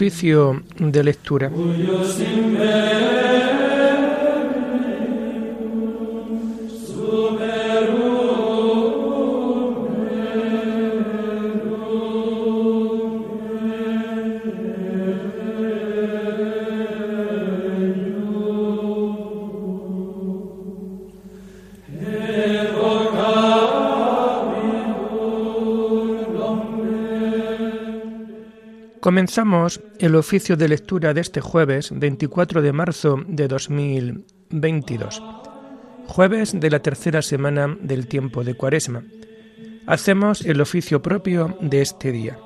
Oficio de lectura. Comenzamos el oficio de lectura de este jueves 24 de marzo de 2022, jueves de la tercera semana del tiempo de Cuaresma. Hacemos el oficio propio de este día.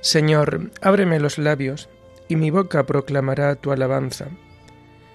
Señor, ábreme los labios, y mi boca proclamará tu alabanza.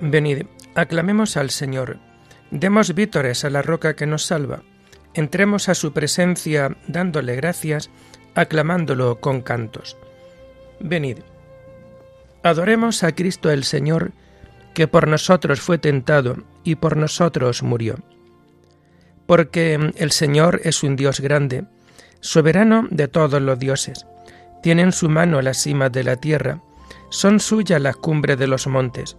Venid, aclamemos al Señor, demos vítores a la roca que nos salva, entremos a su presencia dándole gracias, aclamándolo con cantos. Venid, adoremos a Cristo el Señor, que por nosotros fue tentado y por nosotros murió. Porque el Señor es un Dios grande, soberano de todos los dioses. Tiene en su mano la cima de la tierra, son suyas las cumbres de los montes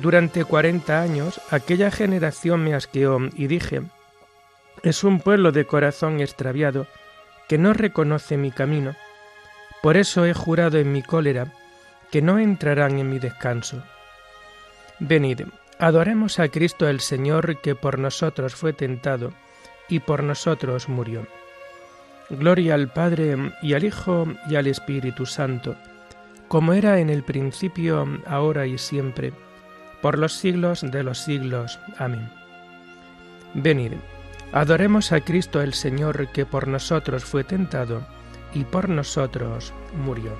Durante cuarenta años aquella generación me asqueó y dije, es un pueblo de corazón extraviado que no reconoce mi camino. Por eso he jurado en mi cólera que no entrarán en mi descanso. Venid, adoremos a Cristo el Señor que por nosotros fue tentado y por nosotros murió. Gloria al Padre y al Hijo y al Espíritu Santo, como era en el principio, ahora y siempre, por los siglos de los siglos. Amén. Venid, adoremos a Cristo el Señor que por nosotros fue tentado y por nosotros murió.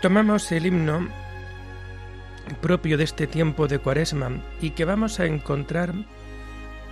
Tomamos el himno propio de este tiempo de Cuaresma y que vamos a encontrar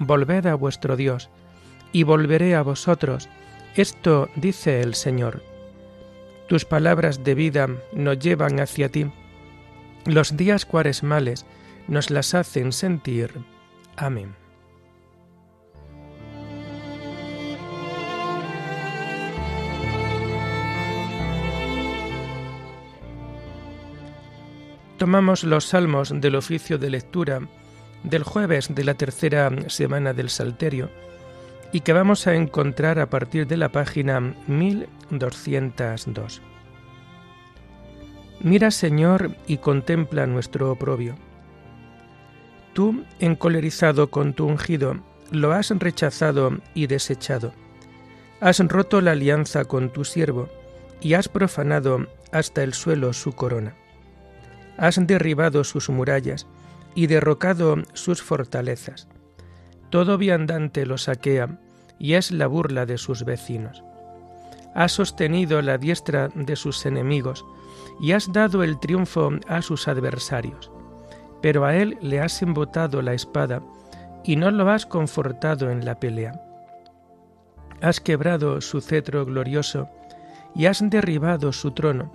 volved a vuestro Dios, y volveré a vosotros. Esto dice el Señor. Tus palabras de vida nos llevan hacia ti. Los días cuaresmales nos las hacen sentir. Amén. Tomamos los salmos del oficio de lectura del jueves de la tercera semana del Salterio y que vamos a encontrar a partir de la página 1202. Mira, Señor, y contempla nuestro oprobio. Tú, encolerizado con tu ungido, lo has rechazado y desechado. Has roto la alianza con tu siervo y has profanado hasta el suelo su corona. Has derribado sus murallas y derrocado sus fortalezas. Todo viandante lo saquea y es la burla de sus vecinos. Has sostenido la diestra de sus enemigos y has dado el triunfo a sus adversarios. Pero a él le has embotado la espada y no lo has confortado en la pelea. Has quebrado su cetro glorioso y has derribado su trono.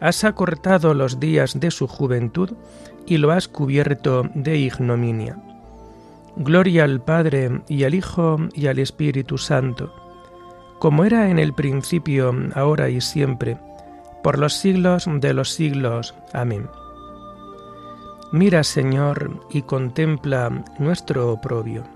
Has acortado los días de su juventud y lo has cubierto de ignominia. Gloria al Padre y al Hijo y al Espíritu Santo, como era en el principio, ahora y siempre, por los siglos de los siglos. Amén. Mira, Señor, y contempla nuestro oprobio.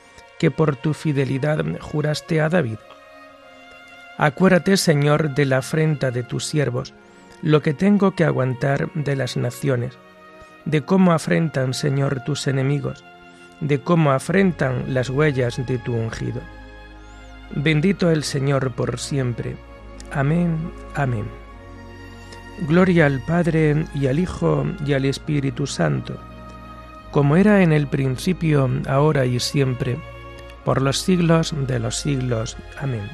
Que por tu fidelidad juraste a David. Acuérdate, Señor, de la afrenta de tus siervos, lo que tengo que aguantar de las naciones, de cómo afrentan, Señor, tus enemigos, de cómo afrentan las huellas de tu ungido. Bendito el Señor por siempre. Amén, amén. Gloria al Padre y al Hijo y al Espíritu Santo, como era en el principio, ahora y siempre, por los siglos de los siglos. Amén.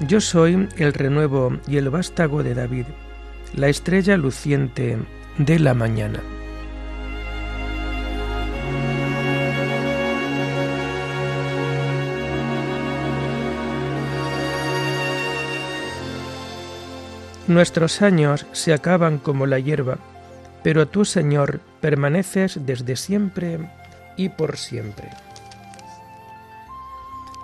Yo soy el renuevo y el vástago de David, la estrella luciente de la mañana. Nuestros años se acaban como la hierba, pero tú, Señor, permaneces desde siempre y por siempre.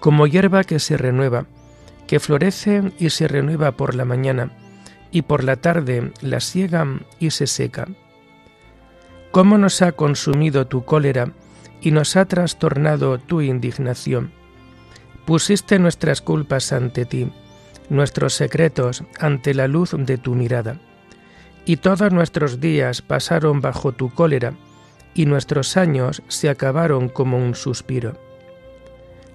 como hierba que se renueva, que florece y se renueva por la mañana, y por la tarde la siega y se seca. ¿Cómo nos ha consumido tu cólera y nos ha trastornado tu indignación? Pusiste nuestras culpas ante ti, nuestros secretos ante la luz de tu mirada. Y todos nuestros días pasaron bajo tu cólera, y nuestros años se acabaron como un suspiro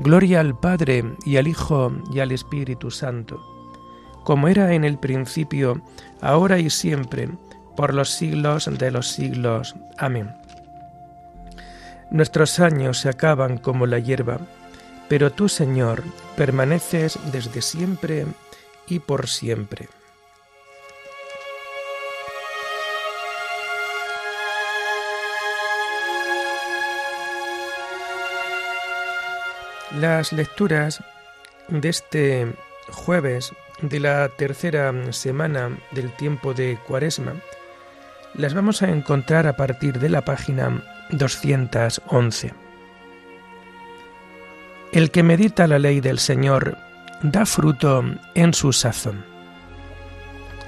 Gloria al Padre y al Hijo y al Espíritu Santo, como era en el principio, ahora y siempre, por los siglos de los siglos. Amén. Nuestros años se acaban como la hierba, pero tú, Señor, permaneces desde siempre y por siempre. Las lecturas de este jueves de la tercera semana del tiempo de Cuaresma las vamos a encontrar a partir de la página 211. El que medita la ley del Señor da fruto en su sazón.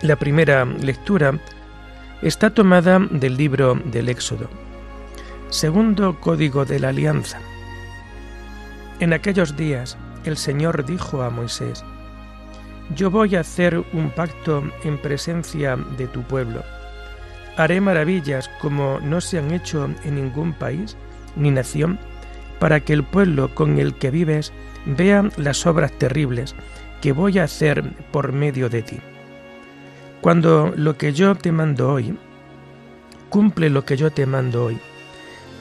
La primera lectura está tomada del libro del Éxodo, segundo código de la alianza. En aquellos días el Señor dijo a Moisés, Yo voy a hacer un pacto en presencia de tu pueblo. Haré maravillas como no se han hecho en ningún país ni nación, para que el pueblo con el que vives vea las obras terribles que voy a hacer por medio de ti. Cuando lo que yo te mando hoy, cumple lo que yo te mando hoy,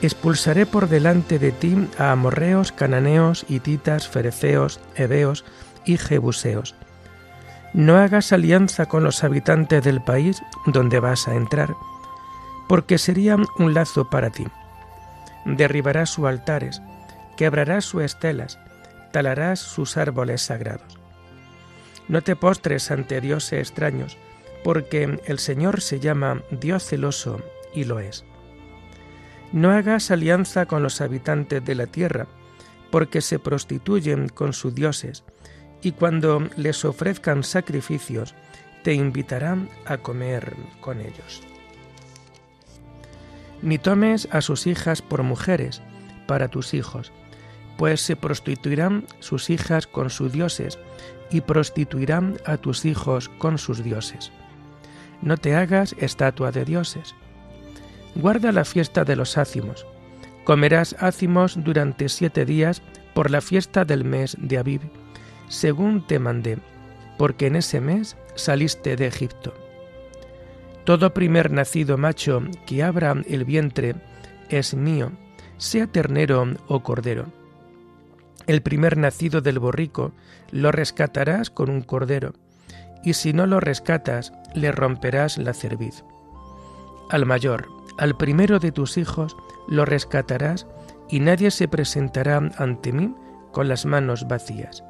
Expulsaré por delante de ti a amorreos, cananeos, hititas, fereceos, heveos y jebuseos. No hagas alianza con los habitantes del país donde vas a entrar, porque sería un lazo para ti. Derribarás sus altares, quebrarás sus estelas, talarás sus árboles sagrados. No te postres ante dioses extraños, porque el Señor se llama Dios celoso y lo es. No hagas alianza con los habitantes de la tierra, porque se prostituyen con sus dioses, y cuando les ofrezcan sacrificios, te invitarán a comer con ellos. Ni tomes a sus hijas por mujeres para tus hijos, pues se prostituirán sus hijas con sus dioses, y prostituirán a tus hijos con sus dioses. No te hagas estatua de dioses guarda la fiesta de los ácimos. Comerás ácimos durante siete días por la fiesta del mes de Abib, según te mandé, porque en ese mes saliste de Egipto. Todo primer nacido macho que abra el vientre es mío, sea ternero o cordero. El primer nacido del borrico lo rescatarás con un cordero, y si no lo rescatas, le romperás la cerviz. Al mayor, al primero de tus hijos lo rescatarás y nadie se presentará ante mí con las manos vacías.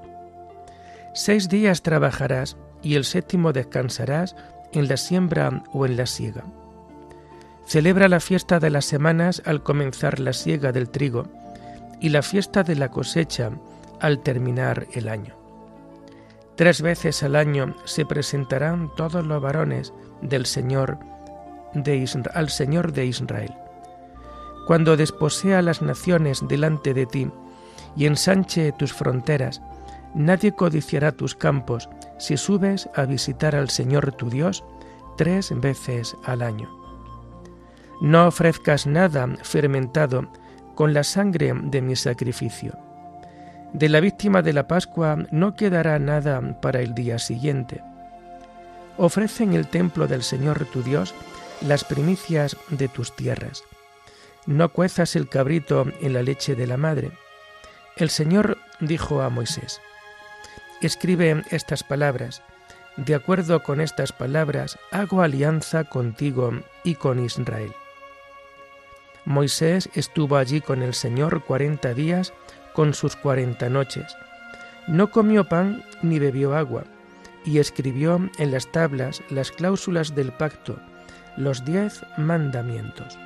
Seis días trabajarás y el séptimo descansarás en la siembra o en la siega. Celebra la fiesta de las semanas al comenzar la siega del trigo y la fiesta de la cosecha al terminar el año. Tres veces al año se presentarán todos los varones del Señor al Señor de Israel. Cuando desposea las naciones delante de ti y ensanche tus fronteras, nadie codiciará tus campos si subes a visitar al Señor tu Dios tres veces al año. No ofrezcas nada fermentado con la sangre de mi sacrificio. De la víctima de la Pascua no quedará nada para el día siguiente. Ofrece en el templo del Señor tu Dios las primicias de tus tierras. No cuezas el cabrito en la leche de la madre. El Señor dijo a Moisés, Escribe estas palabras. De acuerdo con estas palabras, hago alianza contigo y con Israel. Moisés estuvo allí con el Señor cuarenta días con sus cuarenta noches. No comió pan ni bebió agua, y escribió en las tablas las cláusulas del pacto los diez mandamientos.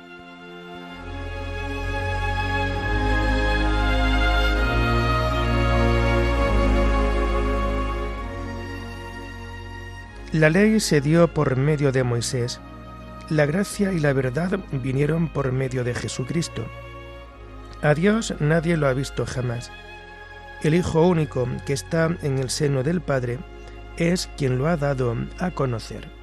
La ley se dio por medio de Moisés, la gracia y la verdad vinieron por medio de Jesucristo. A Dios nadie lo ha visto jamás. El Hijo único que está en el seno del Padre es quien lo ha dado a conocer.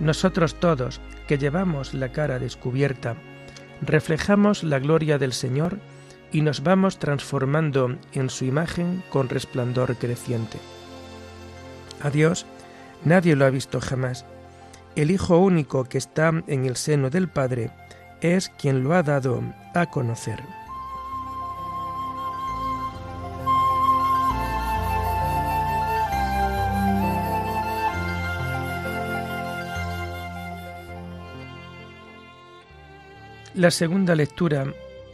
Nosotros todos, que llevamos la cara descubierta, reflejamos la gloria del Señor y nos vamos transformando en su imagen con resplandor creciente. A Dios nadie lo ha visto jamás. El Hijo único que está en el seno del Padre es quien lo ha dado a conocer. La segunda lectura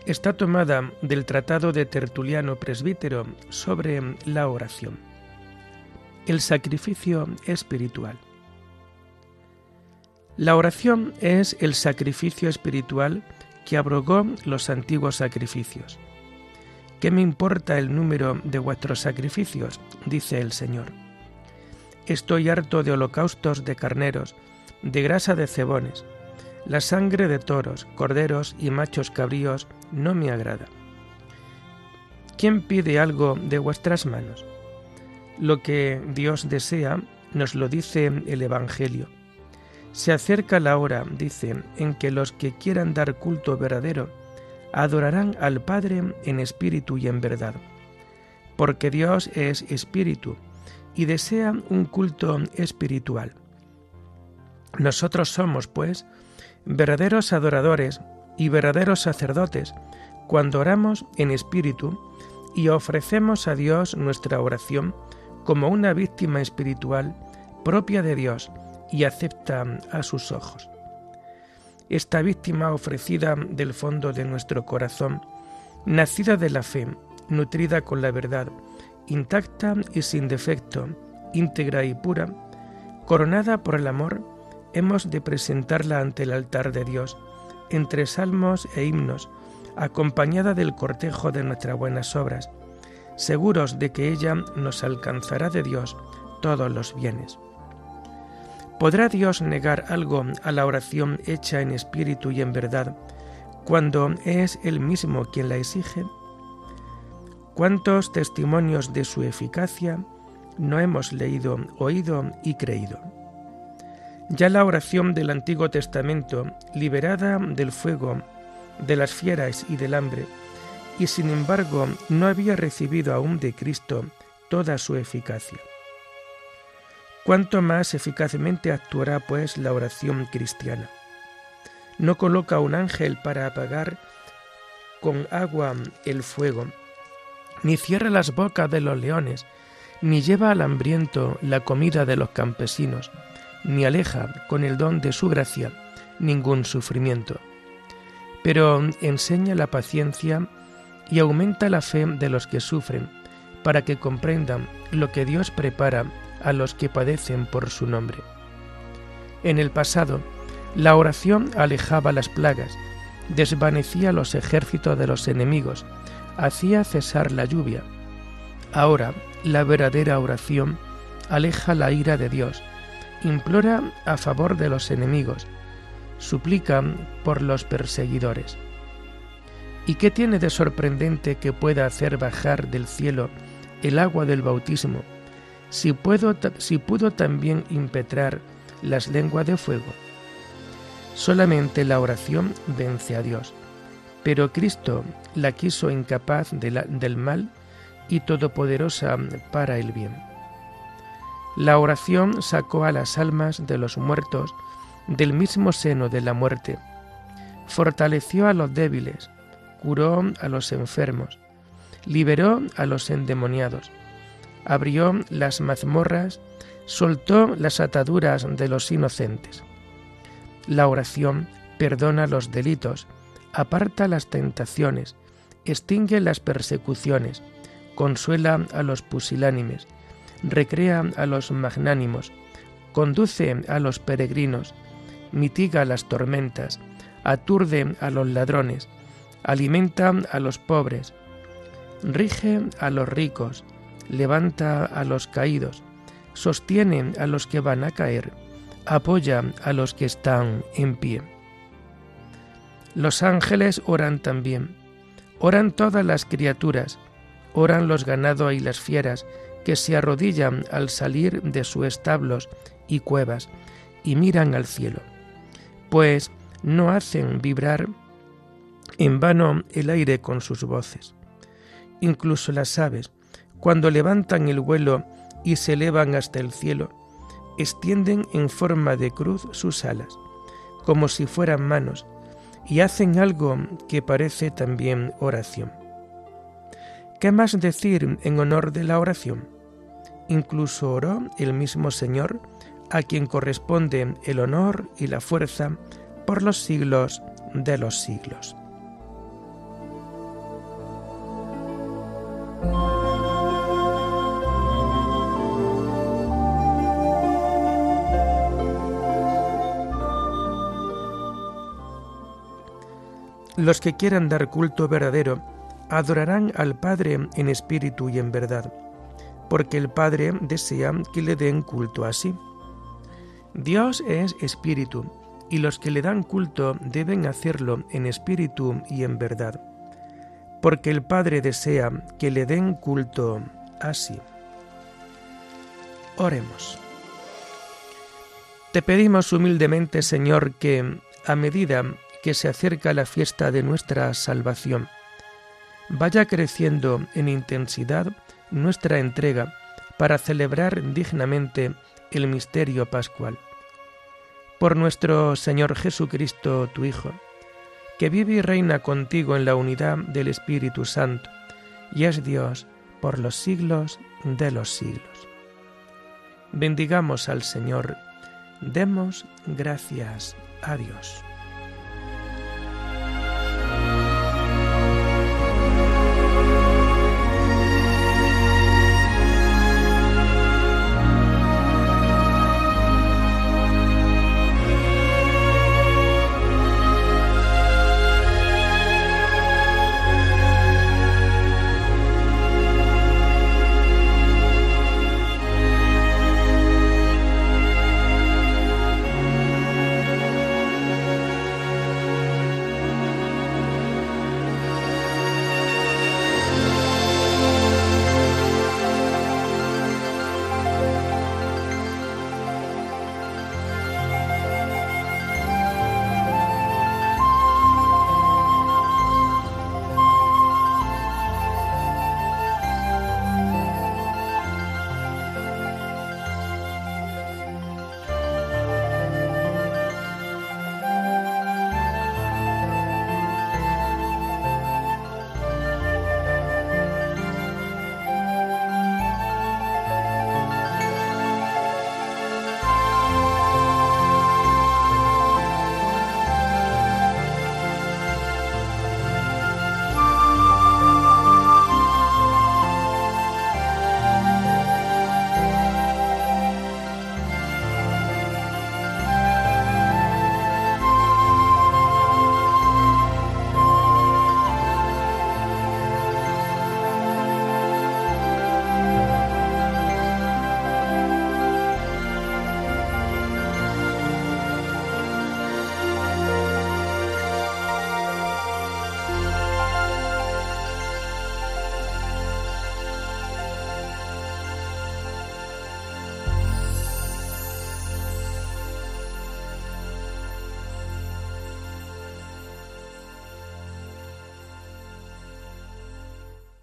está tomada del Tratado de Tertuliano Presbítero sobre la oración. El sacrificio espiritual. La oración es el sacrificio espiritual que abrogó los antiguos sacrificios. ¿Qué me importa el número de vuestros sacrificios? dice el Señor. Estoy harto de holocaustos de carneros, de grasa de cebones, la sangre de toros, corderos y machos cabríos no me agrada. ¿Quién pide algo de vuestras manos? Lo que Dios desea nos lo dice el Evangelio. Se acerca la hora, dice, en que los que quieran dar culto verdadero adorarán al Padre en espíritu y en verdad, porque Dios es espíritu y desea un culto espiritual. Nosotros somos, pues, verdaderos adoradores y verdaderos sacerdotes cuando oramos en espíritu y ofrecemos a Dios nuestra oración como una víctima espiritual propia de Dios y acepta a sus ojos. Esta víctima ofrecida del fondo de nuestro corazón, nacida de la fe, nutrida con la verdad, intacta y sin defecto, íntegra y pura, coronada por el amor, hemos de presentarla ante el altar de Dios, entre salmos e himnos, acompañada del cortejo de nuestras buenas obras, seguros de que ella nos alcanzará de Dios todos los bienes. ¿Podrá Dios negar algo a la oración hecha en espíritu y en verdad cuando es Él mismo quien la exige? ¿Cuántos testimonios de su eficacia no hemos leído, oído y creído? Ya la oración del Antiguo Testamento, liberada del fuego, de las fieras y del hambre, y sin embargo no había recibido aún de Cristo toda su eficacia. ¿Cuánto más eficazmente actuará pues la oración cristiana? No coloca un ángel para apagar con agua el fuego, ni cierra las bocas de los leones, ni lleva al hambriento la comida de los campesinos, ni aleja con el don de su gracia ningún sufrimiento, pero enseña la paciencia y aumenta la fe de los que sufren, para que comprendan lo que Dios prepara a los que padecen por su nombre. En el pasado, la oración alejaba las plagas, desvanecía los ejércitos de los enemigos, hacía cesar la lluvia. Ahora, la verdadera oración aleja la ira de Dios, implora a favor de los enemigos, suplica por los perseguidores. ¿Y qué tiene de sorprendente que pueda hacer bajar del cielo el agua del bautismo, si, puedo, si pudo también impetrar las lenguas de fuego? Solamente la oración vence a Dios, pero Cristo la quiso incapaz del mal y todopoderosa para el bien. La oración sacó a las almas de los muertos del mismo seno de la muerte, fortaleció a los débiles, curó a los enfermos, liberó a los endemoniados, abrió las mazmorras, soltó las ataduras de los inocentes. La oración perdona los delitos, aparta las tentaciones, extingue las persecuciones, consuela a los pusilánimes, recrea a los magnánimos, conduce a los peregrinos, mitiga las tormentas, aturde a los ladrones, alimenta a los pobres, rige a los ricos, levanta a los caídos, sostiene a los que van a caer, apoya a los que están en pie. Los ángeles oran también, oran todas las criaturas, oran los ganados y las fieras, que se arrodillan al salir de sus establos y cuevas y miran al cielo, pues no hacen vibrar en vano el aire con sus voces. Incluso las aves, cuando levantan el vuelo y se elevan hasta el cielo, extienden en forma de cruz sus alas, como si fueran manos, y hacen algo que parece también oración. ¿Qué más decir en honor de la oración? Incluso oró el mismo Señor, a quien corresponde el honor y la fuerza por los siglos de los siglos. Los que quieran dar culto verdadero adorarán al Padre en espíritu y en verdad, porque el Padre desea que le den culto así. Dios es espíritu, y los que le dan culto deben hacerlo en espíritu y en verdad, porque el Padre desea que le den culto así. Oremos. Te pedimos humildemente, Señor, que, a medida que se acerca la fiesta de nuestra salvación. Vaya creciendo en intensidad nuestra entrega para celebrar dignamente el misterio pascual. Por nuestro Señor Jesucristo, tu Hijo, que vive y reina contigo en la unidad del Espíritu Santo, y es Dios por los siglos de los siglos. Bendigamos al Señor, demos gracias a Dios.